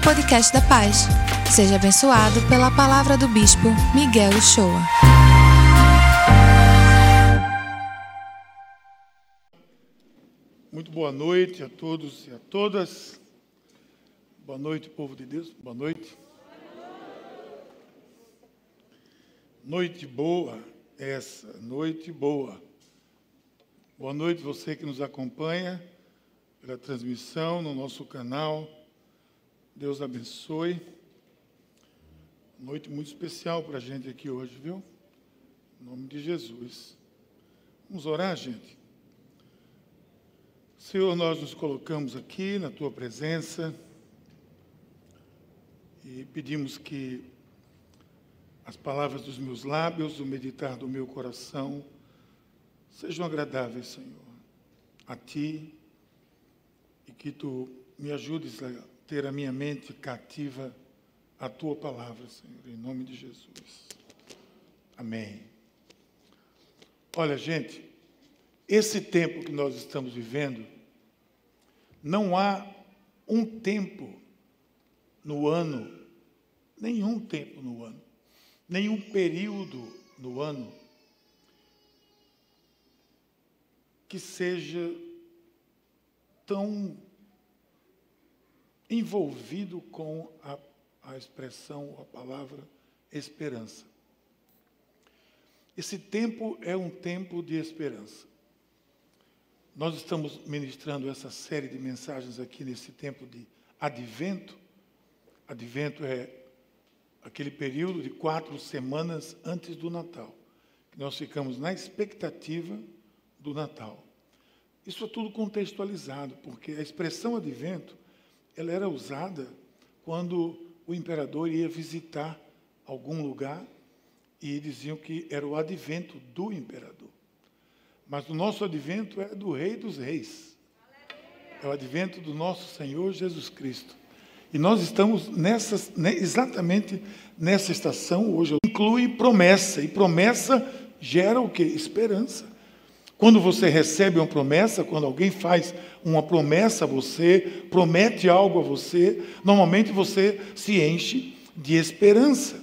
ao podcast da Paz. Seja abençoado pela palavra do Bispo Miguel Uchoa. Muito boa noite a todos e a todas. Boa noite, povo de Deus. Boa noite. Noite boa essa, noite boa. Boa noite você que nos acompanha pela transmissão no nosso canal. Deus abençoe. Noite muito especial para a gente aqui hoje, viu? Em nome de Jesus. Vamos orar, gente. Senhor, nós nos colocamos aqui na tua presença e pedimos que as palavras dos meus lábios, o meditar do meu coração, sejam agradáveis, Senhor, a Ti e que Tu me ajudes a ter a minha mente cativa à Tua palavra, Senhor, em nome de Jesus. Amém. Olha, gente, esse tempo que nós estamos vivendo, não há um tempo no ano, nenhum tempo no ano, nenhum período no ano que seja tão envolvido com a, a expressão, a palavra esperança. Esse tempo é um tempo de esperança. Nós estamos ministrando essa série de mensagens aqui nesse tempo de advento. Advento é aquele período de quatro semanas antes do Natal, que nós ficamos na expectativa do Natal. Isso é tudo contextualizado, porque a expressão advento ela era usada quando o imperador ia visitar algum lugar e diziam que era o advento do imperador. Mas o nosso advento é do Rei dos Reis. É o advento do nosso Senhor Jesus Cristo. E nós estamos nessa, exatamente nessa estação hoje. Inclui promessa, e promessa gera o que? Esperança. Quando você recebe uma promessa, quando alguém faz uma promessa a você, promete algo a você, normalmente você se enche de esperança.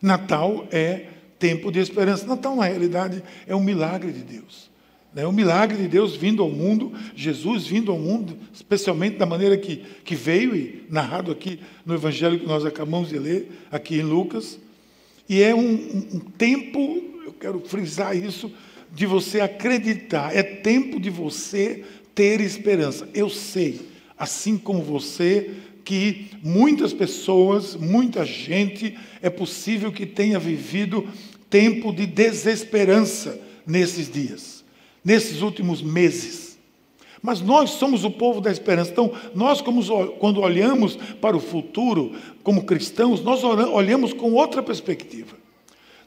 Natal é tempo de esperança. Natal, na realidade, é um milagre de Deus. É um milagre de Deus vindo ao mundo, Jesus vindo ao mundo, especialmente da maneira que, que veio e narrado aqui no Evangelho que nós acabamos de ler, aqui em Lucas. E é um, um tempo, eu quero frisar isso, de você acreditar, é tempo de você ter esperança. Eu sei, assim como você, que muitas pessoas, muita gente, é possível que tenha vivido tempo de desesperança nesses dias, nesses últimos meses. Mas nós somos o povo da esperança. Então, nós, como, quando olhamos para o futuro como cristãos, nós olhamos com outra perspectiva.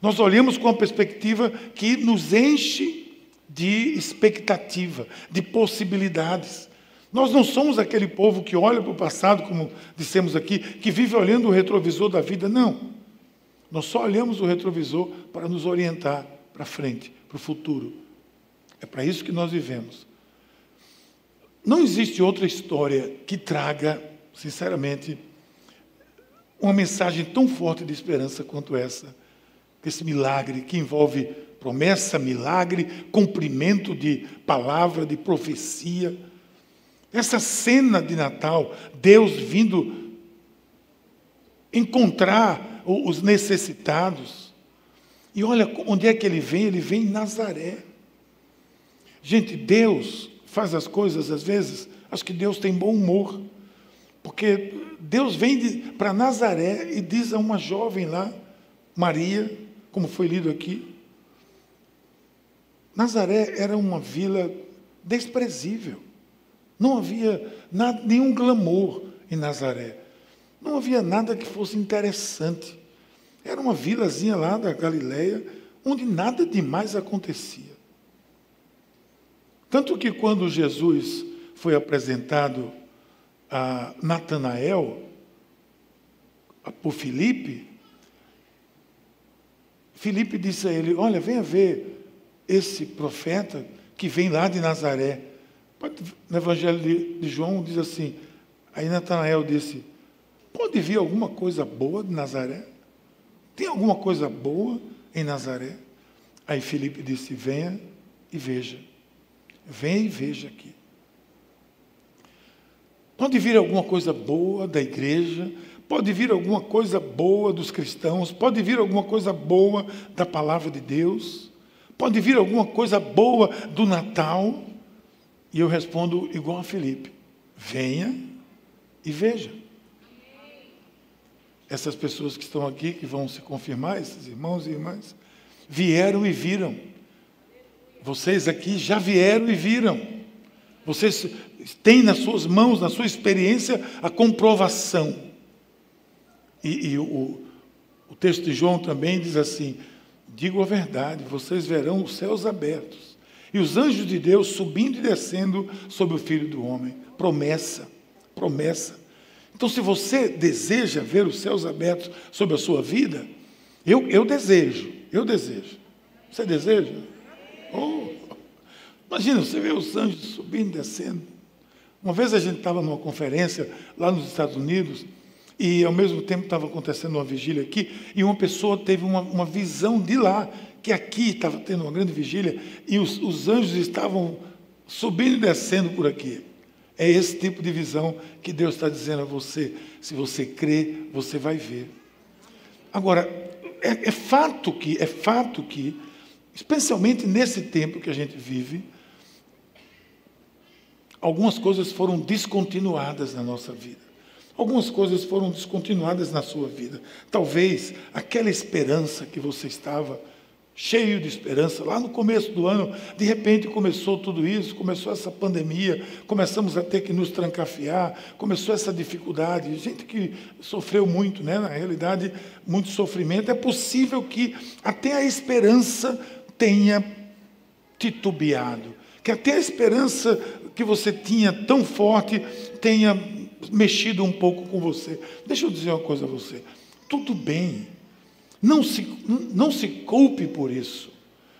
Nós olhamos com uma perspectiva que nos enche de expectativa, de possibilidades. Nós não somos aquele povo que olha para o passado, como dissemos aqui, que vive olhando o retrovisor da vida. Não. Nós só olhamos o retrovisor para nos orientar para frente, para o futuro. É para isso que nós vivemos. Não existe outra história que traga, sinceramente, uma mensagem tão forte de esperança quanto essa esse milagre que envolve promessa, milagre, cumprimento de palavra, de profecia. Essa cena de Natal, Deus vindo encontrar os necessitados. E olha onde é que ele vem? Ele vem em Nazaré. Gente, Deus faz as coisas às vezes, acho que Deus tem bom humor. Porque Deus vem para Nazaré e diz a uma jovem lá, Maria, como foi lido aqui. Nazaré era uma vila desprezível. Não havia nada, nenhum glamour em Nazaré. Não havia nada que fosse interessante. Era uma vilazinha lá da Galileia, onde nada demais acontecia. Tanto que quando Jesus foi apresentado a Natanael, por Filipe, Filipe disse a ele: Olha, venha ver esse profeta que vem lá de Nazaré. No Evangelho de, João diz assim: Aí Natanael disse: Pode vir alguma coisa boa de Nazaré? Tem alguma coisa boa em Nazaré? Aí Felipe disse: Venha e veja. Venha e veja aqui. Pode vir alguma coisa boa da igreja, pode vir alguma coisa boa dos cristãos, pode vir alguma coisa boa da palavra de Deus, pode vir alguma coisa boa do Natal. E eu respondo igual a Felipe: venha e veja. Essas pessoas que estão aqui, que vão se confirmar, esses irmãos e irmãs, vieram e viram. Vocês aqui já vieram e viram. Vocês têm nas suas mãos, na sua experiência, a comprovação. E, e o, o texto de João também diz assim: digo a verdade, vocês verão os céus abertos e os anjos de Deus subindo e descendo sobre o filho do homem. Promessa, promessa. Então, se você deseja ver os céus abertos sobre a sua vida, eu, eu desejo, eu desejo. Você deseja? Oh, imagina, você vê os anjos subindo e descendo. Uma vez a gente estava numa conferência lá nos Estados Unidos e ao mesmo tempo estava acontecendo uma vigília aqui e uma pessoa teve uma, uma visão de lá, que aqui estava tendo uma grande vigília e os, os anjos estavam subindo e descendo por aqui. É esse tipo de visão que Deus está dizendo a você. Se você crê, você vai ver. Agora, é, é fato que, é fato que, especialmente nesse tempo que a gente vive, algumas coisas foram descontinuadas na nossa vida. Algumas coisas foram descontinuadas na sua vida. Talvez aquela esperança que você estava cheio de esperança. Lá no começo do ano, de repente começou tudo isso, começou essa pandemia, começamos a ter que nos trancafiar, começou essa dificuldade. Gente que sofreu muito, né? na realidade, muito sofrimento. É possível que até a esperança tenha titubeado, que até a esperança que você tinha tão forte tenha mexido um pouco com você. Deixa eu dizer uma coisa a você. Tudo bem não se, não se culpe por isso.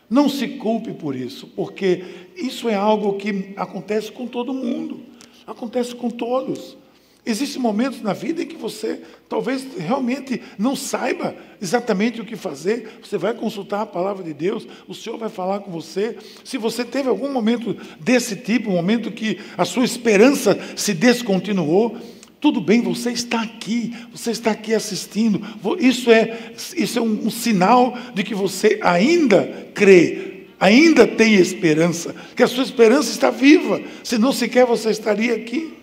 Não se culpe por isso, porque isso é algo que acontece com todo mundo, acontece com todos. Existem momentos na vida em que você talvez realmente não saiba exatamente o que fazer. Você vai consultar a palavra de Deus, o Senhor vai falar com você. Se você teve algum momento desse tipo, um momento que a sua esperança se descontinuou, tudo bem, você está aqui, você está aqui assistindo. Isso é, isso é um, um sinal de que você ainda crê, ainda tem esperança, que a sua esperança está viva, senão sequer você estaria aqui.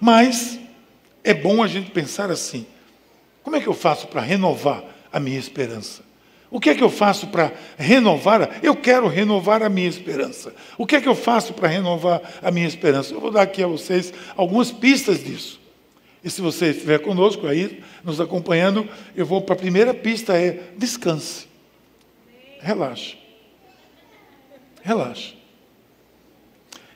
Mas é bom a gente pensar assim: como é que eu faço para renovar a minha esperança? O que é que eu faço para renovar? Eu quero renovar a minha esperança. O que é que eu faço para renovar a minha esperança? Eu vou dar aqui a vocês algumas pistas disso. E se você estiver conosco aí, nos acompanhando, eu vou para a primeira pista: é descanse. Relaxe. Relaxe.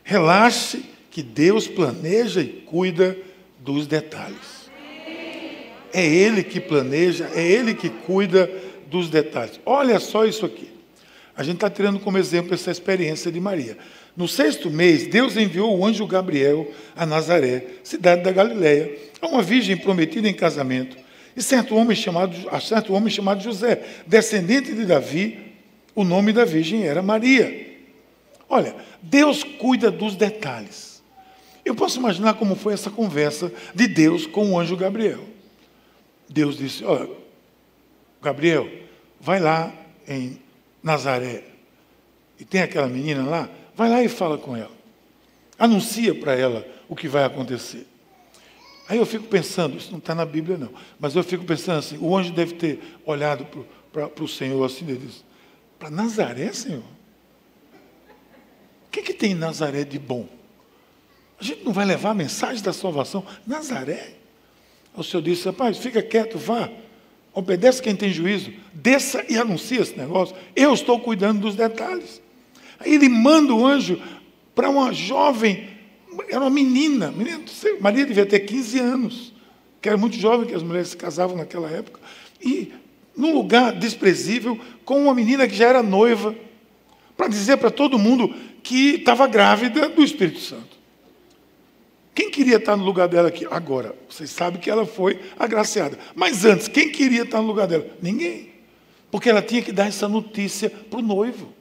Relaxe que Deus planeja e cuida dos detalhes. É Ele que planeja, é Ele que cuida dos detalhes. Olha só isso aqui. A gente está tirando como exemplo essa experiência de Maria. No sexto mês, Deus enviou o anjo Gabriel a Nazaré, cidade da Galiléia, a uma virgem prometida em casamento, e certo homem chamado, a certo homem chamado José, descendente de Davi, o nome da virgem era Maria. Olha, Deus cuida dos detalhes. Eu posso imaginar como foi essa conversa de Deus com o anjo Gabriel. Deus disse: Olha, Gabriel, vai lá em Nazaré. E tem aquela menina lá, vai lá e fala com ela. Anuncia para ela o que vai acontecer. Aí eu fico pensando, isso não está na Bíblia não, mas eu fico pensando assim, o anjo deve ter olhado para o Senhor assim, ele disse, para Nazaré, Senhor? O que, que tem em Nazaré de bom? A gente não vai levar a mensagem da salvação? Nazaré? O Senhor disse, rapaz, fica quieto, vá. Obedece quem tem juízo, desça e anuncia esse negócio. Eu estou cuidando dos detalhes. Aí ele manda o anjo para uma jovem, era uma menina, menina, Maria devia ter 15 anos, que era muito jovem, que as mulheres se casavam naquela época, e num lugar desprezível, com uma menina que já era noiva, para dizer para todo mundo que estava grávida do Espírito Santo. Quem queria estar no lugar dela aqui? Agora, vocês sabem que ela foi agraciada. Mas antes, quem queria estar no lugar dela? Ninguém. Porque ela tinha que dar essa notícia para o noivo.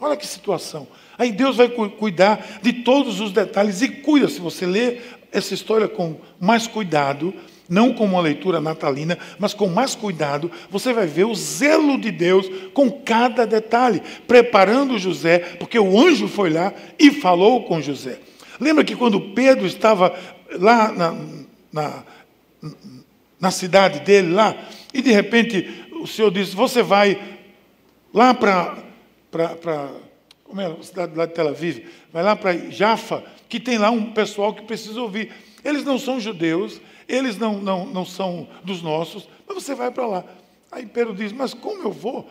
Olha que situação. Aí Deus vai cuidar de todos os detalhes e cuida. Se você ler essa história com mais cuidado, não como uma leitura natalina, mas com mais cuidado, você vai ver o zelo de Deus com cada detalhe, preparando José, porque o anjo foi lá e falou com José. Lembra que quando Pedro estava lá na, na, na cidade dele, lá, e de repente o Senhor disse: Você vai lá para. Como é a cidade lá de Tel Aviv? Vai lá para Jafa, que tem lá um pessoal que precisa ouvir. Eles não são judeus, eles não, não, não são dos nossos, mas você vai para lá. Aí Pedro diz: Mas como eu vou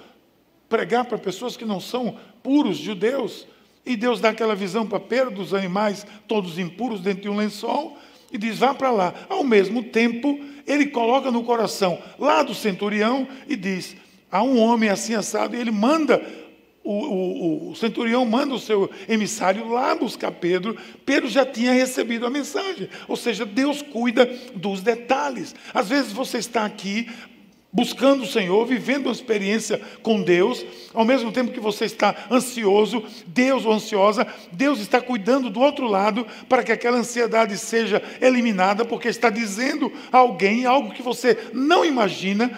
pregar para pessoas que não são puros judeus? E Deus dá aquela visão para Pedro dos animais todos impuros dentro de um lençol e diz: vá para lá. Ao mesmo tempo, ele coloca no coração lá do centurião e diz: há um homem assim assado, e ele manda. O, o, o centurião manda o seu emissário lá buscar Pedro. Pedro já tinha recebido a mensagem. Ou seja, Deus cuida dos detalhes. Às vezes você está aqui buscando o Senhor, vivendo uma experiência com Deus, ao mesmo tempo que você está ansioso, Deus ou ansiosa, Deus está cuidando do outro lado para que aquela ansiedade seja eliminada, porque está dizendo a alguém algo que você não imagina,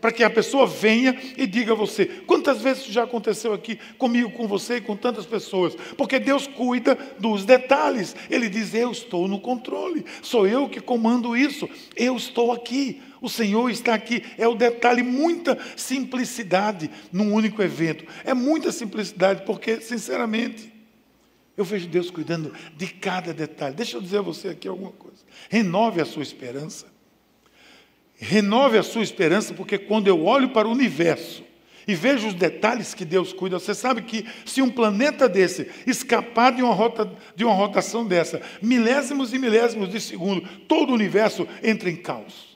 para que a pessoa venha e diga a você. Quantas vezes já aconteceu aqui comigo, com você e com tantas pessoas? Porque Deus cuida dos detalhes. Ele diz: Eu estou no controle, sou eu que comando isso, eu estou aqui. O Senhor está aqui. É o detalhe, muita simplicidade num único evento. É muita simplicidade, porque, sinceramente, eu vejo Deus cuidando de cada detalhe. Deixa eu dizer a você aqui alguma coisa. Renove a sua esperança. Renove a sua esperança, porque quando eu olho para o universo e vejo os detalhes que Deus cuida, você sabe que se um planeta desse escapar de uma, rota, de uma rotação dessa, milésimos e milésimos de segundo, todo o universo entra em caos.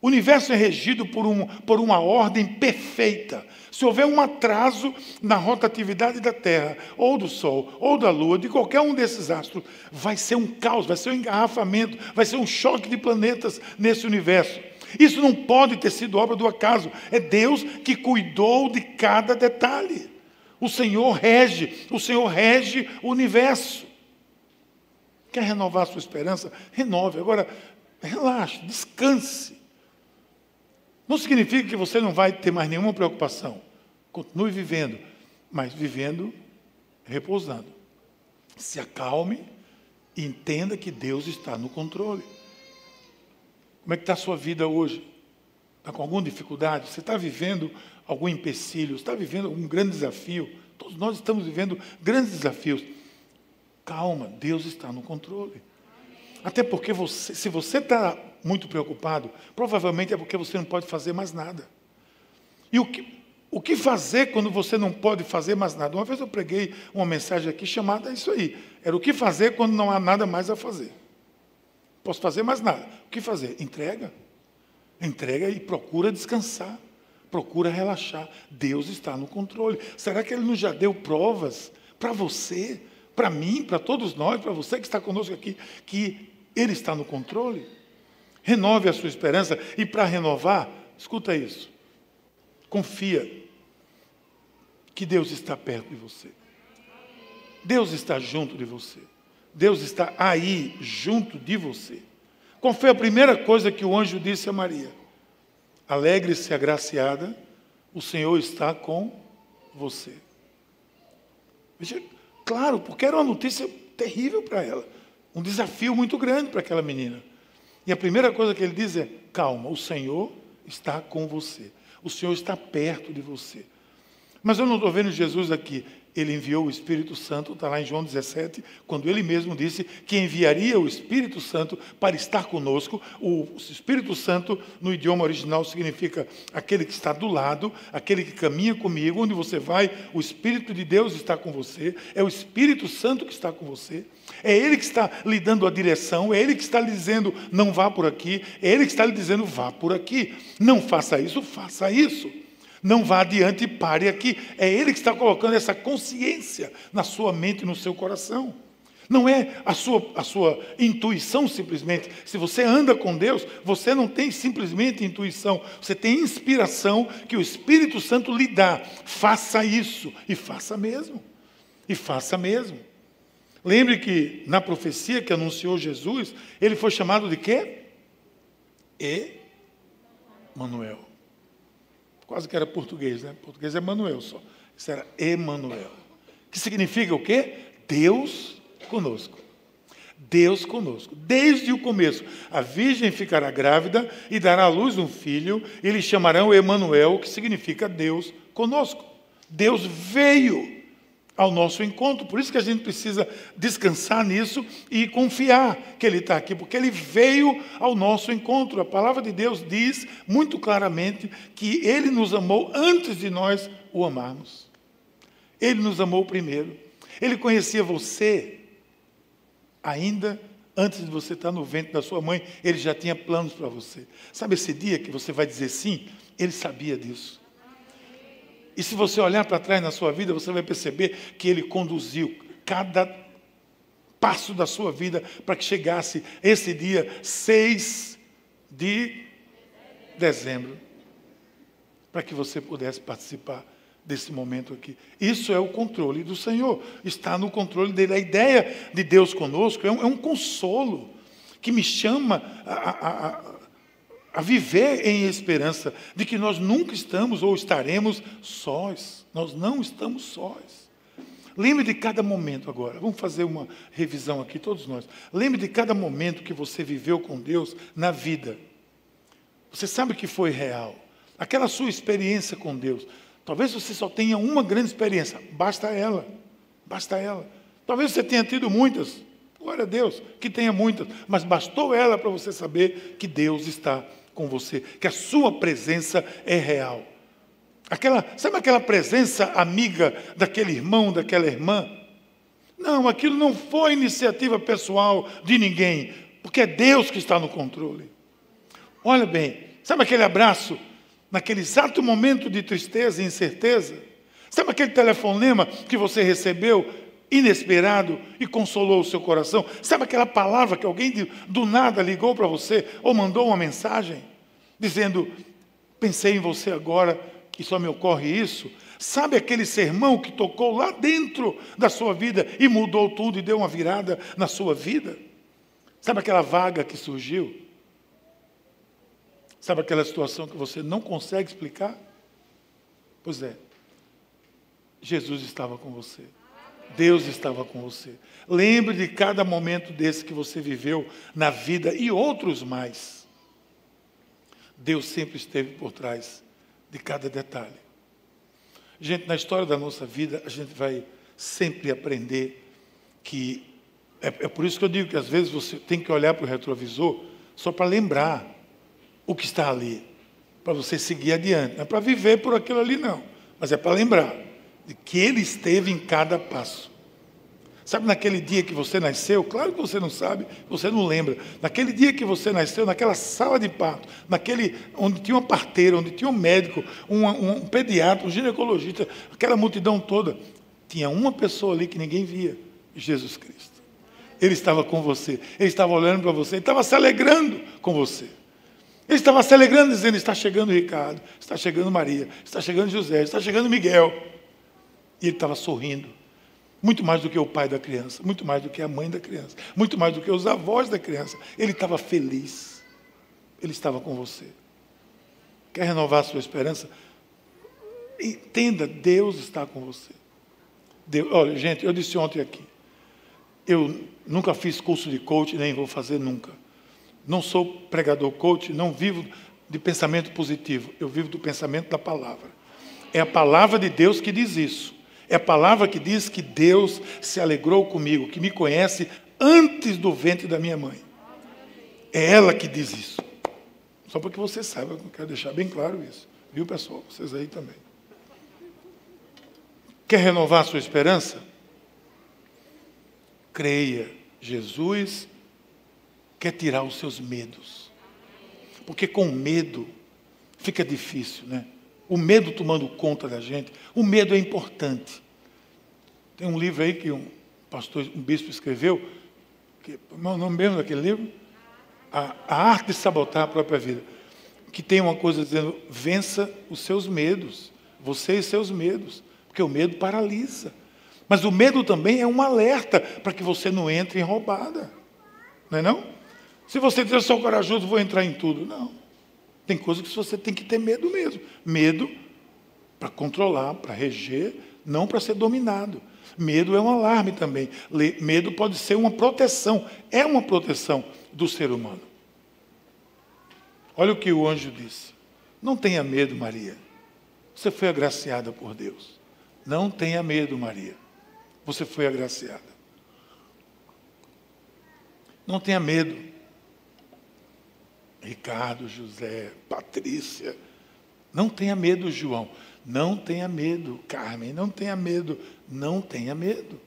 O universo é regido por, um, por uma ordem perfeita. Se houver um atraso na rotatividade da Terra, ou do Sol, ou da Lua, de qualquer um desses astros, vai ser um caos, vai ser um engarrafamento, vai ser um choque de planetas nesse universo. Isso não pode ter sido obra do acaso. É Deus que cuidou de cada detalhe. O Senhor rege, o Senhor rege o universo. Quer renovar a sua esperança? Renove. Agora, relaxe, descanse. Não significa que você não vai ter mais nenhuma preocupação. Continue vivendo, mas vivendo repousando. Se acalme e entenda que Deus está no controle. Como é que está a sua vida hoje? Está com alguma dificuldade? Você está vivendo algum empecilho? Está vivendo algum grande desafio? Todos nós estamos vivendo grandes desafios. Calma, Deus está no controle. Até porque você, se você está muito preocupado, provavelmente é porque você não pode fazer mais nada. E o que, o que fazer quando você não pode fazer mais nada? Uma vez eu preguei uma mensagem aqui chamada isso aí. Era o que fazer quando não há nada mais a fazer. Posso fazer mais nada. O que fazer? Entrega. Entrega e procura descansar. Procura relaxar. Deus está no controle. Será que Ele não já deu provas para você, para mim, para todos nós, para você que está conosco aqui, que ele está no controle. Renove a sua esperança e para renovar, escuta isso. Confia que Deus está perto de você. Deus está junto de você. Deus está aí junto de você. Qual foi a primeira coisa que o anjo disse a Maria? Alegre-se, agraciada, o Senhor está com você. Veja, claro, porque era uma notícia terrível para ela um desafio muito grande para aquela menina. E a primeira coisa que ele diz é: calma, o Senhor está com você. O Senhor está perto de você. Mas eu não estou vendo Jesus aqui ele enviou o Espírito Santo, está lá em João 17, quando ele mesmo disse que enviaria o Espírito Santo para estar conosco. O Espírito Santo, no idioma original, significa aquele que está do lado, aquele que caminha comigo, onde você vai, o Espírito de Deus está com você, é o Espírito Santo que está com você. É Ele que está lhe dando a direção, é Ele que está lhe dizendo não vá por aqui, é Ele que está lhe dizendo vá por aqui. Não faça isso, faça isso. Não vá adiante e pare aqui. É Ele que está colocando essa consciência na sua mente e no seu coração. Não é a sua, a sua intuição simplesmente. Se você anda com Deus, você não tem simplesmente intuição, você tem inspiração que o Espírito Santo lhe dá. Faça isso e faça mesmo. E faça mesmo. Lembre que na profecia que anunciou Jesus, ele foi chamado de quê? Emanuel. Quase que era português, né? Português é Manuel só. Isso era Emanuel. Que significa o quê? Deus conosco. Deus conosco. Desde o começo, a virgem ficará grávida e dará à luz um filho, e lhe chamarão Emanuel, que significa Deus conosco. Deus veio ao nosso encontro, por isso que a gente precisa descansar nisso e confiar que Ele está aqui, porque Ele veio ao nosso encontro. A palavra de Deus diz muito claramente que Ele nos amou antes de nós o amarmos. Ele nos amou primeiro. Ele conhecia você ainda antes de você estar no ventre da sua mãe, ele já tinha planos para você. Sabe esse dia que você vai dizer sim? Ele sabia disso. E se você olhar para trás na sua vida, você vai perceber que ele conduziu cada passo da sua vida para que chegasse esse dia 6 de dezembro, para que você pudesse participar desse momento aqui. Isso é o controle do Senhor, está no controle dele. A ideia de Deus conosco é um, é um consolo que me chama a, a, a, a, viver em esperança de que nós nunca estamos ou estaremos sós. Nós não estamos sós. Lembre de cada momento agora. Vamos fazer uma revisão aqui, todos nós. Lembre de cada momento que você viveu com Deus na vida. Você sabe que foi real. Aquela sua experiência com Deus. Talvez você só tenha uma grande experiência, basta ela, basta ela. Talvez você tenha tido muitas, glória a Deus, que tenha muitas, mas bastou ela para você saber que Deus está com você, que a sua presença é real. Aquela, sabe aquela presença amiga daquele irmão, daquela irmã? Não, aquilo não foi iniciativa pessoal de ninguém, porque é Deus que está no controle. Olha bem, sabe aquele abraço naquele exato momento de tristeza e incerteza? Sabe aquele telefonema que você recebeu inesperado e consolou o seu coração? Sabe aquela palavra que alguém do nada ligou para você ou mandou uma mensagem dizendo: Pensei em você agora que só me ocorre isso? Sabe aquele sermão que tocou lá dentro da sua vida e mudou tudo e deu uma virada na sua vida? Sabe aquela vaga que surgiu? Sabe aquela situação que você não consegue explicar? Pois é, Jesus estava com você. Deus estava com você. Lembre de cada momento desse que você viveu na vida e outros mais. Deus sempre esteve por trás de cada detalhe. Gente, na história da nossa vida, a gente vai sempre aprender que. É, é por isso que eu digo que às vezes você tem que olhar para o retrovisor só para lembrar o que está ali, para você seguir adiante. Não é para viver por aquilo ali, não, mas é para lembrar de que Ele esteve em cada passo. Sabe naquele dia que você nasceu? Claro que você não sabe, você não lembra. Naquele dia que você nasceu, naquela sala de parto, naquele onde tinha uma parteira, onde tinha um médico, um, um pediatra, um ginecologista, aquela multidão toda, tinha uma pessoa ali que ninguém via: Jesus Cristo. Ele estava com você, ele estava olhando para você, ele estava se alegrando com você. Ele estava se alegrando, dizendo: Está chegando Ricardo, está chegando Maria, está chegando José, está chegando Miguel. E ele estava sorrindo. Muito mais do que o pai da criança, muito mais do que a mãe da criança, muito mais do que os avós da criança. Ele estava feliz. Ele estava com você. Quer renovar a sua esperança? Entenda, Deus está com você. Deus, olha, gente, eu disse ontem aqui. Eu nunca fiz curso de coach, nem vou fazer nunca. Não sou pregador coach, não vivo de pensamento positivo, eu vivo do pensamento da palavra. É a palavra de Deus que diz isso. É a palavra que diz que Deus se alegrou comigo, que me conhece antes do ventre da minha mãe. É ela que diz isso. Só para que você saiba, eu quero deixar bem claro isso. Viu, pessoal? Vocês aí também. Quer renovar sua esperança? Creia. Jesus quer tirar os seus medos. Porque com medo fica difícil, né? O medo tomando conta da gente. O medo é importante. Tem um livro aí que um pastor, um bispo escreveu, que, não, não mesmo daquele livro, a, a arte de sabotar a própria vida, que tem uma coisa dizendo, vença os seus medos, você e seus medos, porque o medo paralisa. Mas o medo também é um alerta para que você não entre em roubada. Não é não? Se você diz, eu sou corajoso, vou entrar em tudo. Não. Tem coisas que você tem que ter medo mesmo. Medo para controlar, para reger, não para ser dominado. Medo é um alarme também. Medo pode ser uma proteção. É uma proteção do ser humano. Olha o que o anjo disse. Não tenha medo, Maria. Você foi agraciada por Deus. Não tenha medo, Maria. Você foi agraciada. Não tenha medo. Ricardo, José, Patrícia. Não tenha medo, João. Não tenha medo, Carmen. Não tenha medo. Não tenha medo.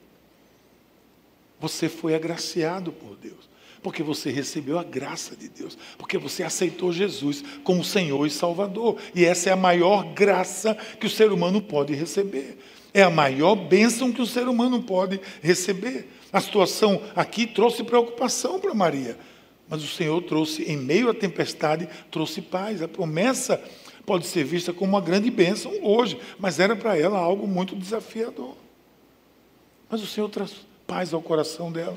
Você foi agraciado por Deus. Porque você recebeu a graça de Deus. Porque você aceitou Jesus como Senhor e Salvador. E essa é a maior graça que o ser humano pode receber. É a maior bênção que o ser humano pode receber. A situação aqui trouxe preocupação para Maria, mas o Senhor trouxe, em meio à tempestade, trouxe paz. A promessa pode ser vista como uma grande bênção hoje, mas era para ela algo muito desafiador. Mas o Senhor traz paz ao coração dela.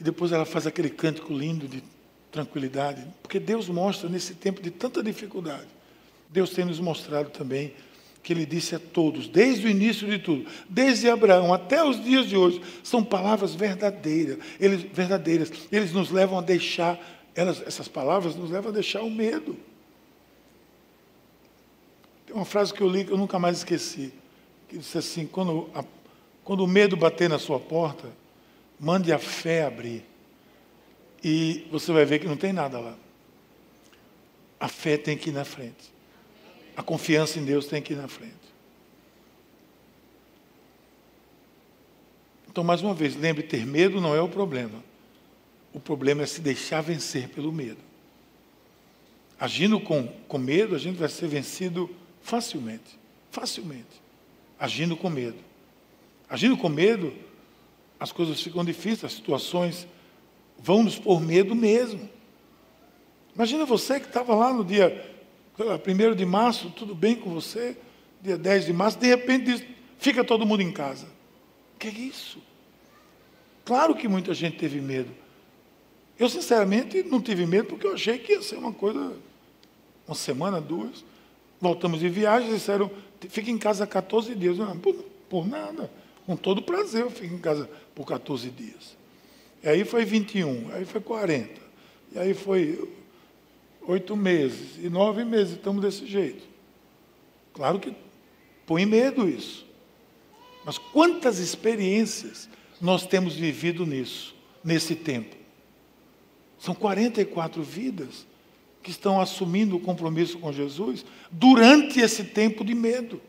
E depois ela faz aquele cântico lindo de tranquilidade, porque Deus mostra nesse tempo de tanta dificuldade. Deus tem nos mostrado também que ele disse a todos, desde o início de tudo, desde Abraão até os dias de hoje, são palavras verdadeiras. Eles, verdadeiras. Eles nos levam a deixar, elas, essas palavras nos levam a deixar o medo. Tem uma frase que eu li que eu nunca mais esqueci, que disse assim: quando, a, quando o medo bater na sua porta, mande a fé abrir. E você vai ver que não tem nada lá. A fé tem que ir na frente. A confiança em Deus tem que ir na frente. Então, mais uma vez, lembre: ter medo não é o problema. O problema é se deixar vencer pelo medo. Agindo com, com medo, a gente vai ser vencido facilmente. Facilmente. Agindo com medo. Agindo com medo, as coisas ficam difíceis, as situações vão nos pôr medo mesmo. Imagina você que estava lá no dia primeiro de março, tudo bem com você? Dia 10 de março, de repente fica todo mundo em casa. O que é isso? Claro que muita gente teve medo. Eu, sinceramente, não tive medo porque eu achei que ia ser uma coisa, uma semana, duas. Voltamos de viagem, disseram, fica em casa 14 dias. Não, por, por nada. Com todo prazer, eu fico em casa por 14 dias. E aí foi 21, aí foi 40. E aí foi oito meses e nove meses, estamos desse jeito. Claro que põe medo isso. Mas quantas experiências nós temos vivido nisso, nesse tempo? São 44 vidas que estão assumindo o compromisso com Jesus durante esse tempo de medo.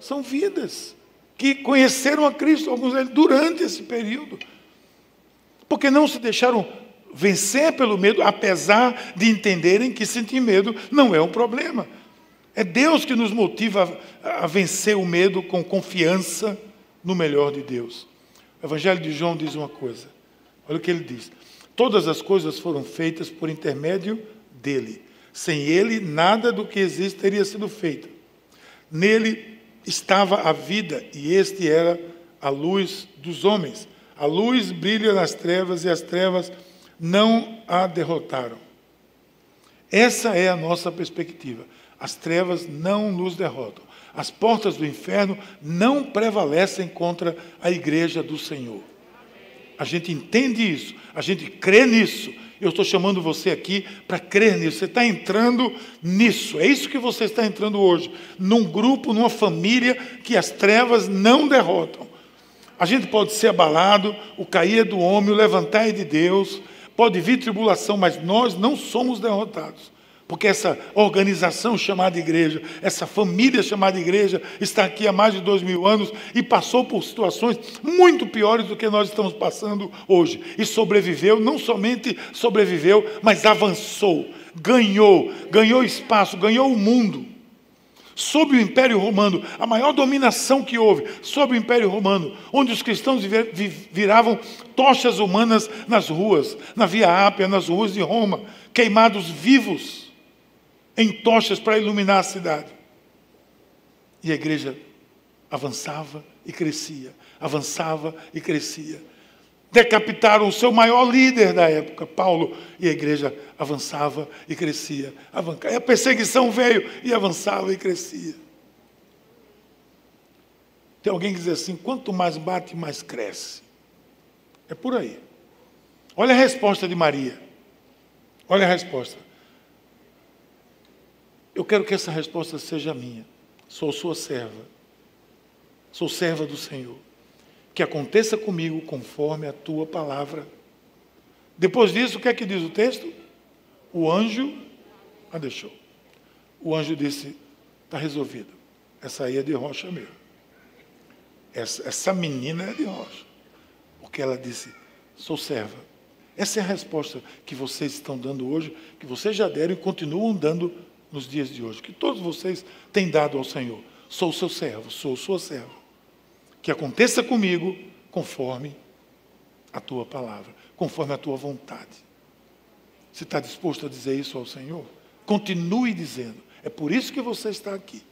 São vidas que conheceram a Cristo, alguns deles, durante esse período. Porque não se deixaram vencer pelo medo, apesar de entenderem que sentir medo não é um problema. É Deus que nos motiva a, vencer o medo com confiança no melhor de Deus. O Evangelho de João diz uma coisa. Olha o que ele diz: Todas as coisas foram feitas por intermédio dele. Sem ele, nada do que existe teria sido feito. Nele estava a vida, e este era a luz dos homens. A luz brilha nas trevas, e as trevas não a derrotaram. Essa é a nossa perspectiva. As trevas não nos derrotam. As portas do inferno não prevalecem contra a igreja do Senhor. A gente entende isso, a gente crê nisso. Eu estou chamando você aqui para crer nisso. Você está entrando nisso. É isso que você está entrando hoje. Num grupo, numa família que as trevas não derrotam. A gente pode ser abalado, o cair é do homem, o levantar é de Deus. Pode vir tribulação, mas nós não somos derrotados. Porque essa organização chamada igreja, essa família chamada igreja, está aqui há mais de dois mil anos e passou por situações muito piores do que nós estamos passando hoje. E sobreviveu, não somente sobreviveu, mas avançou, ganhou, ganhou espaço, ganhou o mundo. Sob o Império Romano, a maior dominação que houve sob o Império Romano, onde os cristãos viravam tochas humanas nas ruas, na Via Ápia, nas ruas de Roma, queimados vivos em tochas para iluminar a cidade. E a igreja avançava e crescia, avançava e crescia. Decapitaram o seu maior líder da época, Paulo, e a igreja avançava e crescia. E a perseguição veio e avançava e crescia. Tem alguém que diz assim: quanto mais bate, mais cresce. É por aí. Olha a resposta de Maria. Olha a resposta. Eu quero que essa resposta seja minha. Sou sua serva. Sou serva do Senhor que aconteça comigo conforme a tua palavra. Depois disso, o que é que diz o texto? O anjo a deixou. O anjo disse: está resolvido. Essa aí é de rocha mesmo. Essa, essa menina é de rocha. Porque ela disse: sou serva. Essa é a resposta que vocês estão dando hoje, que vocês já deram e continuam dando nos dias de hoje, que todos vocês têm dado ao Senhor. Sou seu servo, sou sua serva que aconteça comigo conforme a tua palavra, conforme a tua vontade. Você está disposto a dizer isso ao Senhor? Continue dizendo. É por isso que você está aqui.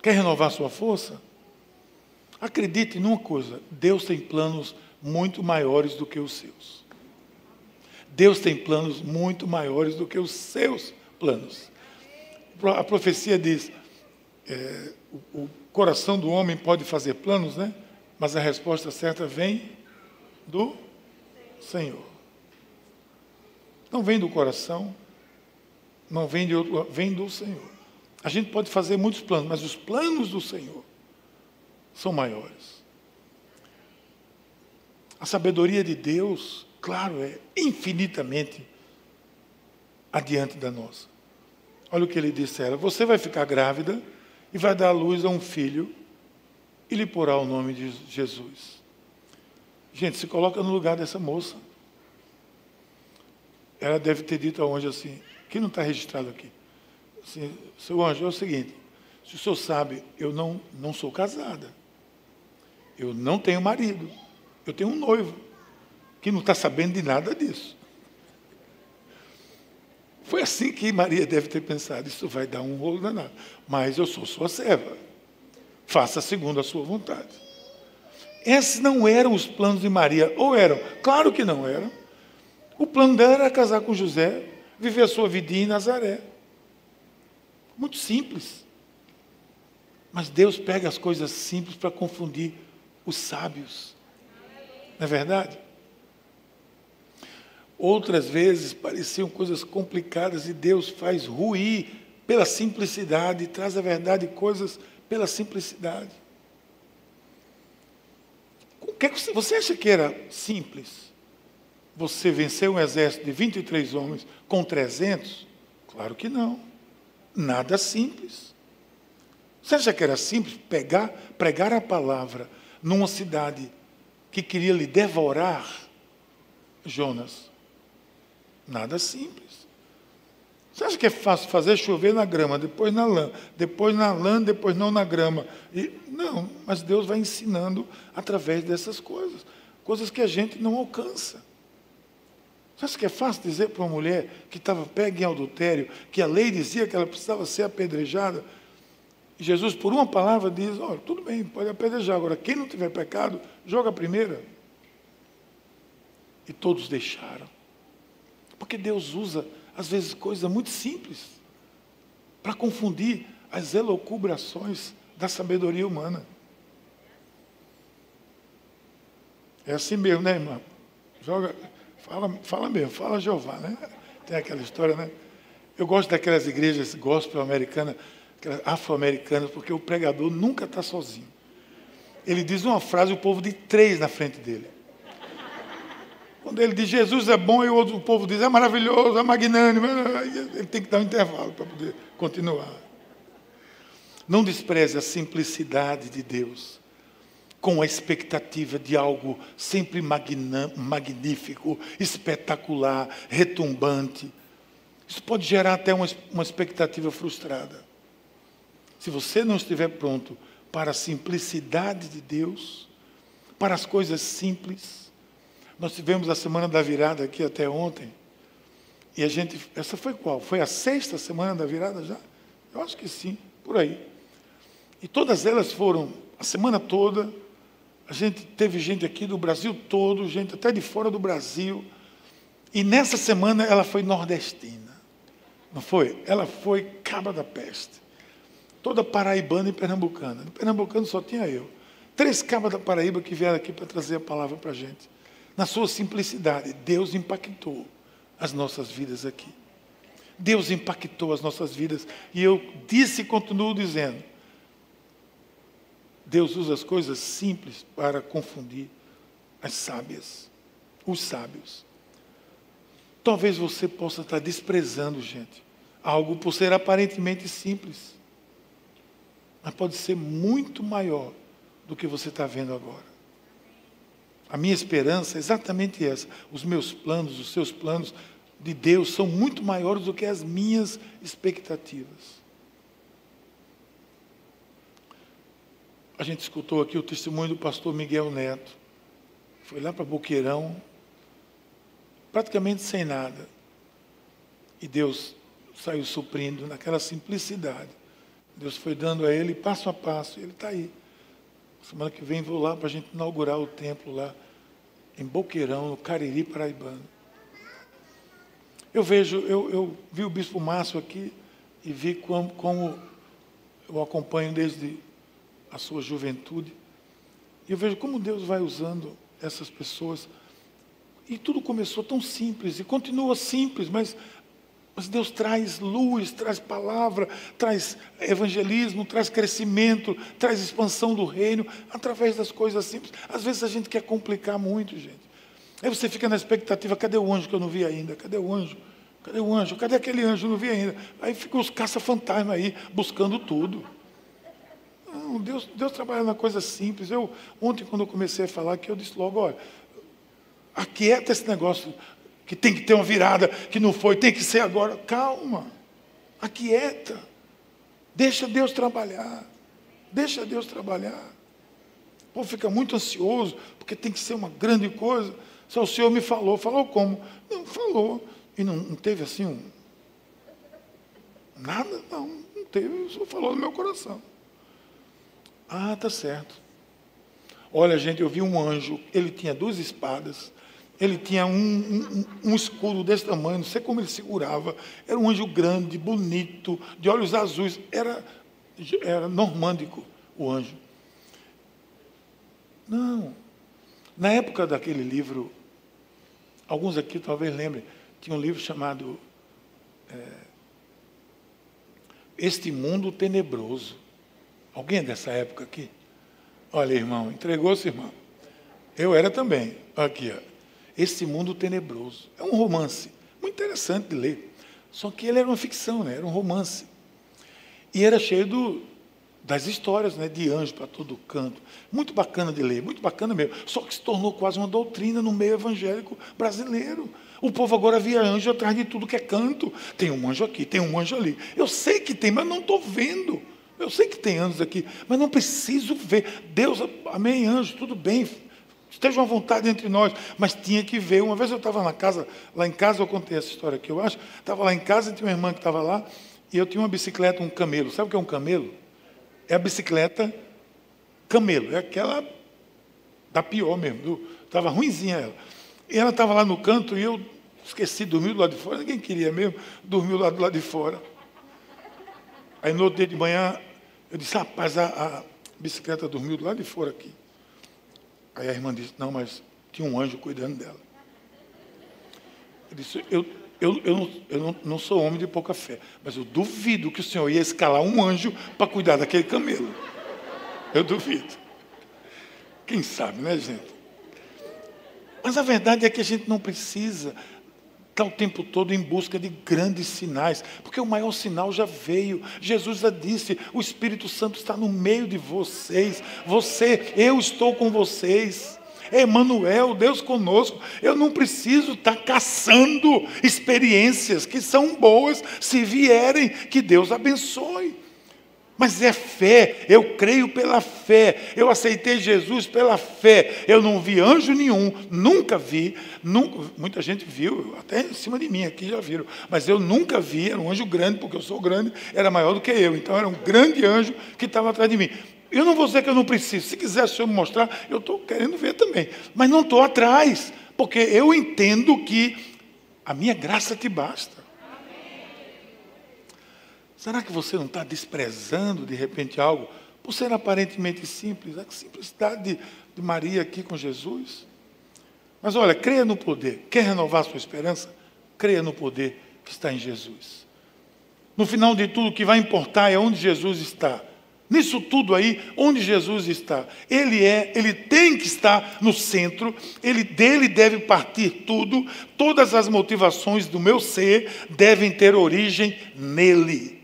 Quer renovar sua força? Acredite numa coisa: Deus tem planos muito maiores do que os seus. Deus tem planos muito maiores do que os seus planos. A profecia diz: é, o, o coração do homem pode fazer planos, né? Mas a resposta certa vem do Senhor. Não vem do coração, não vem de outro, vem do Senhor. A gente pode fazer muitos planos, mas os planos do Senhor são maiores. A sabedoria de Deus, claro, é infinitamente adiante da nossa. Olha o que ele disse a ela: Você vai ficar grávida e vai dar luz a um filho e lhe porá o nome de Jesus. Gente, se coloca no lugar dessa moça. Ela deve ter dito ao anjo assim, que não está registrado aqui. Assim, seu anjo, é o seguinte, se o senhor sabe, eu não, não sou casada. Eu não tenho marido. Eu tenho um noivo, que não está sabendo de nada disso. Foi assim que Maria deve ter pensado: isso vai dar um rolo danado. Mas eu sou sua serva. Faça segundo a sua vontade. Esses não eram os planos de Maria, ou eram? Claro que não eram. O plano dela era casar com José, viver a sua vidinha em Nazaré. Muito simples. Mas Deus pega as coisas simples para confundir os sábios. Não é verdade? Outras vezes pareciam coisas complicadas e Deus faz ruir pela simplicidade, traz a verdade coisas pela simplicidade. Você acha que era simples? Você vencer um exército de 23 homens com 300? Claro que não. Nada simples. Você acha que era simples pegar, pregar a palavra numa cidade que queria lhe devorar? Jonas, Nada simples. Você acha que é fácil fazer chover na grama, depois na lã, depois na lã, depois não na grama? E, não, mas Deus vai ensinando através dessas coisas, coisas que a gente não alcança. Você acha que é fácil dizer para uma mulher que estava pega em adultério, que a lei dizia que ela precisava ser apedrejada? E Jesus, por uma palavra, diz: Olha, tudo bem, pode apedrejar. Agora, quem não tiver pecado, joga a primeira. E todos deixaram. Porque Deus usa, às vezes, coisas muito simples para confundir as elocubrações da sabedoria humana. É assim mesmo, né, irmã? Joga, fala, fala mesmo, fala Jeová, né? Tem aquela história, né? Eu gosto daquelas igrejas gospel americanas, afro-americanas, porque o pregador nunca está sozinho. Ele diz uma frase o povo de três na frente dele. Quando ele diz Jesus é bom e o outro povo diz é maravilhoso, é magnânimo, ele tem que dar um intervalo para poder continuar. Não despreze a simplicidade de Deus com a expectativa de algo sempre magnífico, espetacular, retumbante. Isso pode gerar até uma, uma expectativa frustrada. Se você não estiver pronto para a simplicidade de Deus, para as coisas simples, nós tivemos a semana da virada aqui até ontem, e a gente, essa foi qual? Foi a sexta semana da virada já? Eu acho que sim, por aí. E todas elas foram, a semana toda, a gente teve gente aqui do Brasil todo, gente até de fora do Brasil. E nessa semana ela foi nordestina. Não foi? Ela foi caba da peste. Toda paraibana e pernambucana. No pernambucano só tinha eu. Três cabas da Paraíba que vieram aqui para trazer a palavra para a gente. Na sua simplicidade, Deus impactou as nossas vidas aqui. Deus impactou as nossas vidas. E eu disse e continuo dizendo: Deus usa as coisas simples para confundir as sábias, os sábios. Talvez você possa estar desprezando, gente, algo por ser aparentemente simples, mas pode ser muito maior do que você está vendo agora. A minha esperança é exatamente essa. Os meus planos, os seus planos de Deus são muito maiores do que as minhas expectativas. A gente escutou aqui o testemunho do pastor Miguel Neto. Foi lá para Boqueirão, praticamente sem nada. E Deus saiu suprindo naquela simplicidade. Deus foi dando a ele passo a passo, e ele está aí. Semana que vem vou lá para a gente inaugurar o templo lá em Boqueirão, no Cariri Paraibano. Eu vejo, eu, eu vi o Bispo Márcio aqui e vi como, como eu acompanho desde a sua juventude. E eu vejo como Deus vai usando essas pessoas. E tudo começou tão simples e continua simples, mas, mas Deus traz luz, traz palavra, traz evangelismo, traz crescimento, traz expansão do reino através das coisas simples. Às vezes a gente quer complicar muito, gente. Aí você fica na expectativa, cadê o anjo que eu não vi ainda? Cadê o anjo? Cadê o anjo? Cadê aquele anjo? Eu não vi ainda. Aí ficam os caça-fantasma aí, buscando tudo. Não, Deus, Deus trabalha na coisa simples. Eu, ontem, quando eu comecei a falar, que eu disse logo, olha, aquieta esse negócio que tem que ter uma virada, que não foi, tem que ser agora. Calma, aquieta. Deixa Deus trabalhar. Deixa Deus trabalhar. O povo fica muito ansioso, porque tem que ser uma grande coisa. Só o Senhor me falou. Falou como? Não, falou. E não, não teve assim um. Nada? Não, não teve. O Senhor falou no meu coração. Ah, tá certo. Olha, gente, eu vi um anjo, ele tinha duas espadas, ele tinha um, um, um, escudo desse tamanho, não sei como ele segurava. Era um anjo grande, bonito, de olhos azuis. Era, era normândico o anjo. Não. Na época daquele livro, alguns aqui talvez lembrem, tinha um livro chamado é, Este Mundo Tenebroso. Alguém é dessa época aqui? Olha, irmão, entregou-se, irmão. Eu era também. Aqui, ó. Esse mundo tenebroso. É um romance. Muito interessante de ler. Só que ele era uma ficção, né? Era um romance. E era cheio do, das histórias né, de anjos para todo canto. Muito bacana de ler, muito bacana mesmo. Só que se tornou quase uma doutrina no meio evangélico brasileiro. O povo agora via anjo atrás de tudo que é canto. Tem um anjo aqui, tem um anjo ali. Eu sei que tem, mas não estou vendo. Eu sei que tem anjos aqui, mas não preciso ver. Deus, amém, anjo, tudo bem. Esteja à vontade entre nós, mas tinha que ver. Uma vez eu estava na casa, lá em casa, eu contei essa história aqui, eu acho. Estava lá em casa tinha uma irmã que estava lá, e eu tinha uma bicicleta, um camelo. Sabe o que é um camelo? É a bicicleta camelo, é aquela da pior mesmo. Estava ruimzinha ela. E ela estava lá no canto e eu esqueci, dormi do lado de fora, ninguém queria mesmo, dormiu do lado de fora. Aí no outro dia de manhã, eu disse, rapaz, a, a bicicleta dormiu do lado de fora aqui. Aí a irmã disse, não, mas tinha um anjo cuidando dela. Eu disse, eu, eu, eu, não, eu não sou homem de pouca fé, mas eu duvido que o senhor ia escalar um anjo para cuidar daquele camelo. Eu duvido. Quem sabe, né, gente? Mas a verdade é que a gente não precisa está o tempo todo em busca de grandes sinais, porque o maior sinal já veio. Jesus já disse: o Espírito Santo está no meio de vocês. Você, eu estou com vocês. é Emmanuel, Deus conosco. Eu não preciso estar caçando experiências que são boas, se vierem, que Deus abençoe. Mas é fé, eu creio pela fé, eu aceitei Jesus pela fé. Eu não vi anjo nenhum, nunca vi, nunca, muita gente viu, até em cima de mim aqui já viram, mas eu nunca vi, era um anjo grande, porque eu sou grande, era maior do que eu, então era um grande anjo que estava atrás de mim. Eu não vou dizer que eu não preciso, se quiser o senhor me mostrar, eu estou querendo ver também, mas não estou atrás, porque eu entendo que a minha graça te basta. Será que você não está desprezando de repente algo por ser aparentemente simples? A simplicidade de, de Maria aqui com Jesus. Mas olha, creia no poder. Quer renovar sua esperança? Creia no poder que está em Jesus. No final de tudo, o que vai importar é onde Jesus está. Nisso tudo aí, onde Jesus está. Ele é, ele tem que estar no centro, ele dele deve partir tudo, todas as motivações do meu ser devem ter origem nele.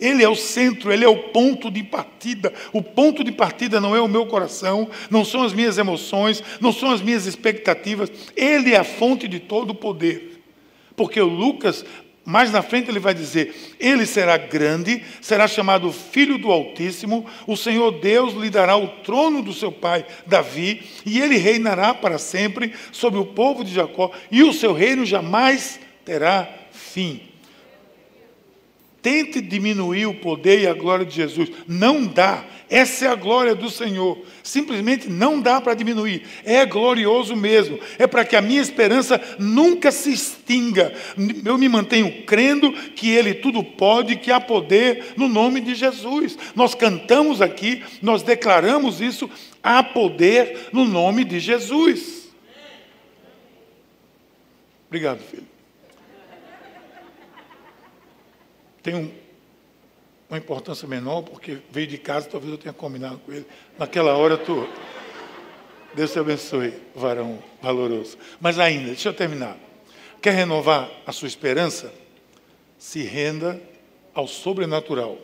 Ele é o centro, ele é o ponto de partida. O ponto de partida não é o meu coração, não são as minhas emoções, não são as minhas expectativas. Ele é a fonte de todo o poder. Porque o Lucas, mais na frente, ele vai dizer: Ele será grande, será chamado Filho do Altíssimo, o Senhor Deus lhe dará o trono do seu pai Davi, e ele reinará para sempre sobre o povo de Jacó, e o seu reino jamais terá fim. Tente diminuir o poder e a glória de Jesus. Não dá. Essa é a glória do Senhor. Simplesmente não dá para diminuir. É glorioso mesmo. É para que a minha esperança nunca se extinga. Eu me mantenho crendo que Ele tudo pode, que há poder no nome de Jesus. Nós cantamos aqui, nós declaramos isso. Há poder no nome de Jesus. Obrigado, filho. Tem um, uma importância menor, porque veio de casa, talvez eu tenha combinado com ele. Naquela hora, tu. Deus te abençoe, varão valoroso. Mas ainda, deixa eu terminar. Quer renovar a sua esperança? Se renda ao sobrenatural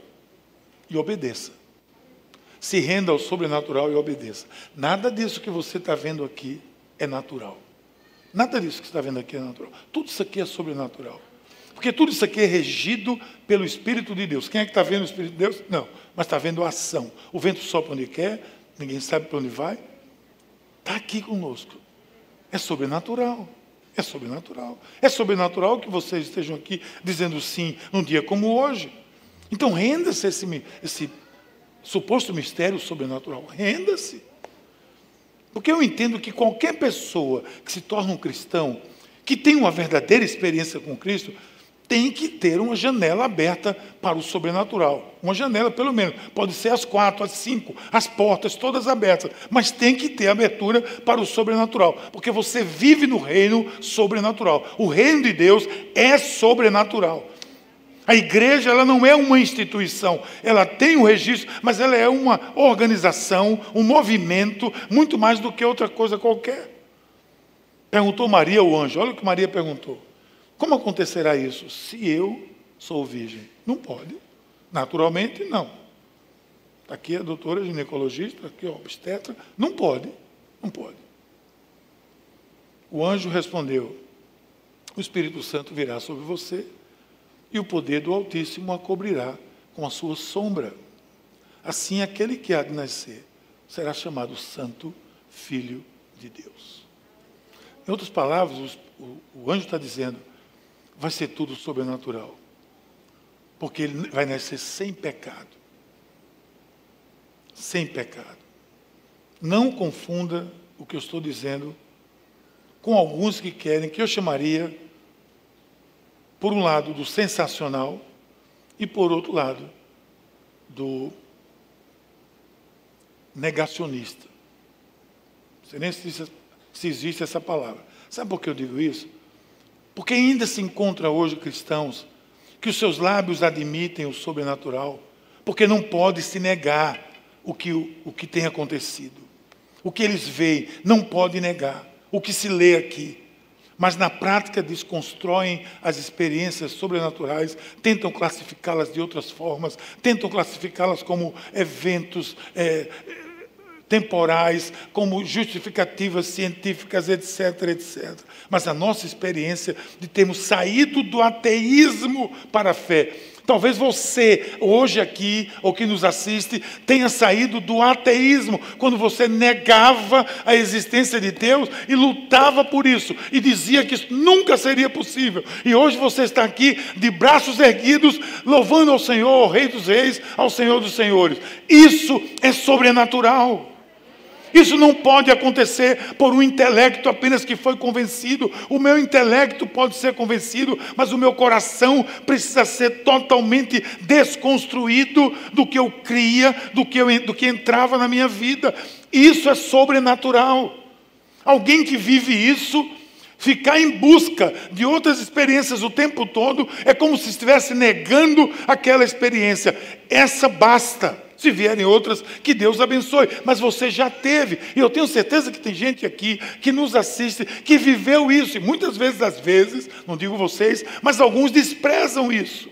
e obedeça. Se renda ao sobrenatural e obedeça. Nada disso que você está vendo aqui é natural. Nada disso que você está vendo aqui é natural. Tudo isso aqui é sobrenatural. Porque tudo isso aqui é regido pelo Espírito de Deus. Quem é que está vendo o Espírito de Deus? Não, mas está vendo a ação. O vento sopra onde quer, ninguém sabe para onde vai. Está aqui conosco. É sobrenatural. É sobrenatural. É sobrenatural que vocês estejam aqui dizendo sim num dia como hoje. Então renda-se esse, esse suposto mistério sobrenatural. Renda-se. Porque eu entendo que qualquer pessoa que se torna um cristão, que tem uma verdadeira experiência com Cristo, tem que ter uma janela aberta para o sobrenatural. Uma janela, pelo menos. Pode ser as quatro, as cinco, as portas todas abertas. Mas tem que ter abertura para o sobrenatural. Porque você vive no reino sobrenatural. O reino de Deus é sobrenatural. A igreja ela não é uma instituição, ela tem um registro, mas ela é uma organização, um movimento, muito mais do que outra coisa qualquer. Perguntou Maria o anjo, olha o que Maria perguntou. Como acontecerá isso? Se eu sou virgem? Não pode. Naturalmente, não. Aqui a doutora ginecologista, aqui a obstetra. Não pode. Não pode. O anjo respondeu: O Espírito Santo virá sobre você e o poder do Altíssimo a cobrirá com a sua sombra. Assim, aquele que há de nascer será chamado Santo Filho de Deus. Em outras palavras, o, o anjo está dizendo: vai ser tudo sobrenatural. Porque ele vai nascer sem pecado. Sem pecado. Não confunda o que eu estou dizendo com alguns que querem, que eu chamaria, por um lado, do sensacional e, por outro lado, do negacionista. Não nem se, se existe essa palavra. Sabe por que eu digo isso? Porque ainda se encontra hoje cristãos que os seus lábios admitem o sobrenatural, porque não pode se negar o que, o, que tem acontecido. O que eles veem, não pode negar. O que se lê aqui. Mas na prática desconstroem as experiências sobrenaturais, tentam classificá-las de outras formas, tentam classificá-las como eventos é, temporais, como justificativas científicas, etc, etc. Mas a nossa experiência de termos saído do ateísmo para a fé Talvez você, hoje aqui, ou que nos assiste, tenha saído do ateísmo, quando você negava a existência de Deus e lutava por isso, e dizia que isso nunca seria possível. E hoje você está aqui, de braços erguidos, louvando ao Senhor, ao Rei dos Reis, ao Senhor dos Senhores. Isso é sobrenatural. Isso não pode acontecer por um intelecto apenas que foi convencido. O meu intelecto pode ser convencido, mas o meu coração precisa ser totalmente desconstruído do que eu cria, do que, eu, do que entrava na minha vida. Isso é sobrenatural. Alguém que vive isso Ficar em busca de outras experiências o tempo todo é como se estivesse negando aquela experiência. Essa basta. Se vierem outras, que Deus abençoe. Mas você já teve. E eu tenho certeza que tem gente aqui que nos assiste, que viveu isso. E muitas vezes, às vezes, não digo vocês, mas alguns desprezam isso.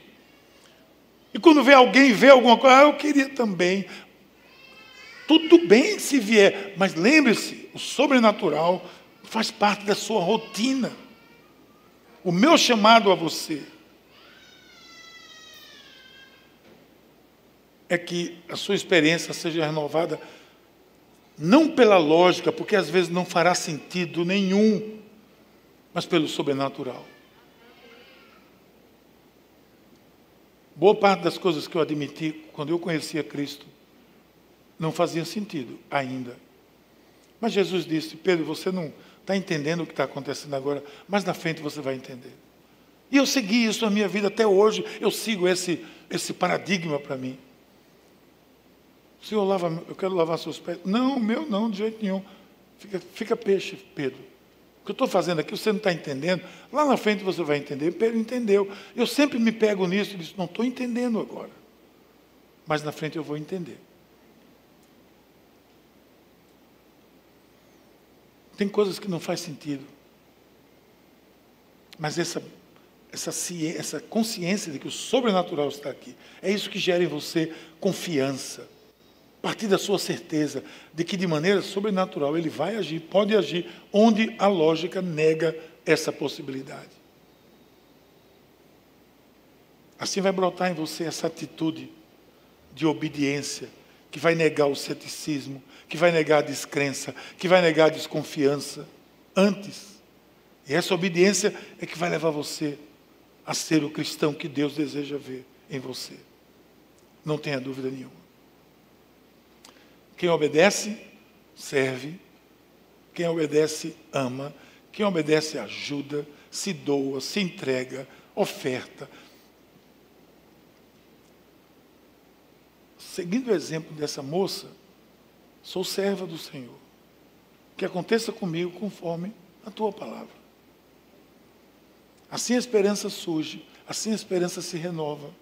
E quando vê alguém vê alguma coisa, ah, eu queria também. Tudo bem se vier, mas lembre-se, o sobrenatural faz parte da sua rotina. O meu chamado a você é que a sua experiência seja renovada, não pela lógica, porque às vezes não fará sentido nenhum, mas pelo sobrenatural. Boa parte das coisas que eu admiti quando eu conhecia Cristo não faziam sentido ainda. Mas Jesus disse: Pedro, você não está entendendo o que está acontecendo agora, mas na frente você vai entender. E eu segui isso na minha vida até hoje, eu sigo esse, esse paradigma para mim. Senhor, lava, eu quero lavar seus pés. Não, meu não, de jeito nenhum. Fica, fica peixe, Pedro. O que eu estou fazendo aqui, você não está entendendo. Lá na frente você vai entender. Pedro entendeu. Eu sempre me pego nisso e disse, não estou entendendo agora. Mas na frente eu vou entender. Tem coisas que não faz sentido. Mas essa, essa, essa consciência de que o sobrenatural está aqui, é isso que gera em você confiança partir da sua certeza de que de maneira sobrenatural ele vai agir, pode agir, onde a lógica nega essa possibilidade. Assim vai brotar em você essa atitude de obediência, que vai negar o ceticismo, que vai negar a descrença, que vai negar a desconfiança antes. E essa obediência é que vai levar você a ser o cristão que Deus deseja ver em você. Não tenha dúvida nenhuma. Quem obedece, serve. Quem obedece, ama. Quem obedece, ajuda, se doa, se entrega, oferta. Seguindo o exemplo dessa moça, sou serva do Senhor. Que aconteça comigo conforme a tua palavra. Assim a esperança surge, assim a esperança se renova.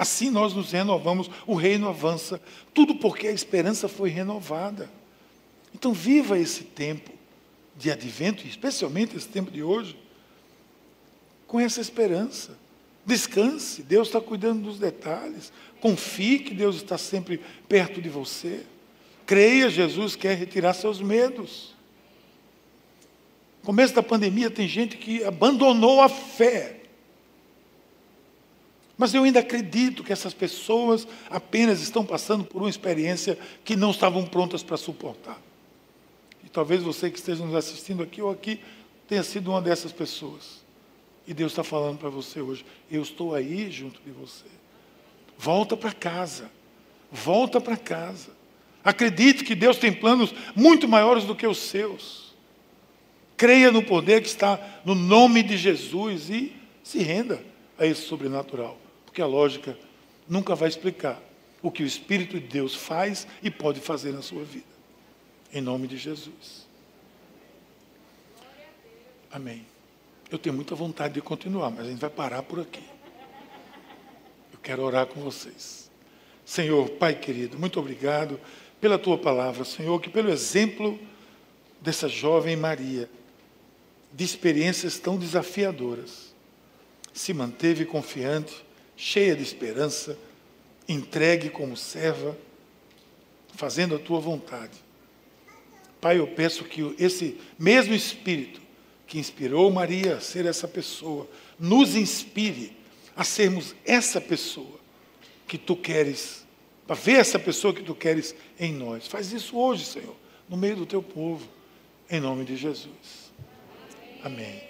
Assim nós nos renovamos, o reino avança, tudo porque a esperança foi renovada. Então, viva esse tempo de advento, especialmente esse tempo de hoje, com essa esperança. Descanse, Deus está cuidando dos detalhes. Confie que Deus está sempre perto de você. Creia, Jesus quer retirar seus medos. No começo da pandemia, tem gente que abandonou a fé mas eu ainda acredito que essas pessoas apenas estão passando por uma experiência que não estavam prontas para suportar. E talvez você que esteja nos assistindo aqui ou aqui tenha sido uma dessas pessoas. E Deus está falando para você hoje: eu estou aí junto de você. Volta para casa. Volta para casa. Acredite que Deus tem planos muito maiores do que os seus. Creia no poder que está no nome de Jesus e se renda a esse sobrenatural. Porque a lógica nunca vai explicar o que o Espírito de Deus faz e pode fazer na sua vida. Em nome de Jesus. Amém. Eu tenho muita vontade de continuar, mas a gente vai parar por aqui. Eu quero orar com vocês. Senhor, Pai querido, muito obrigado pela tua palavra, Senhor, que pelo exemplo dessa jovem Maria, de experiências tão desafiadoras, se manteve confiante cheia de esperança, entregue como serva, fazendo a tua vontade. Pai, eu peço que esse mesmo Espírito que inspirou Maria a ser essa pessoa, nos inspire a sermos essa pessoa que tu queres, para ver essa pessoa que tu queres em nós. Faz isso hoje, Senhor, no meio do teu povo, em nome de Jesus. Amém.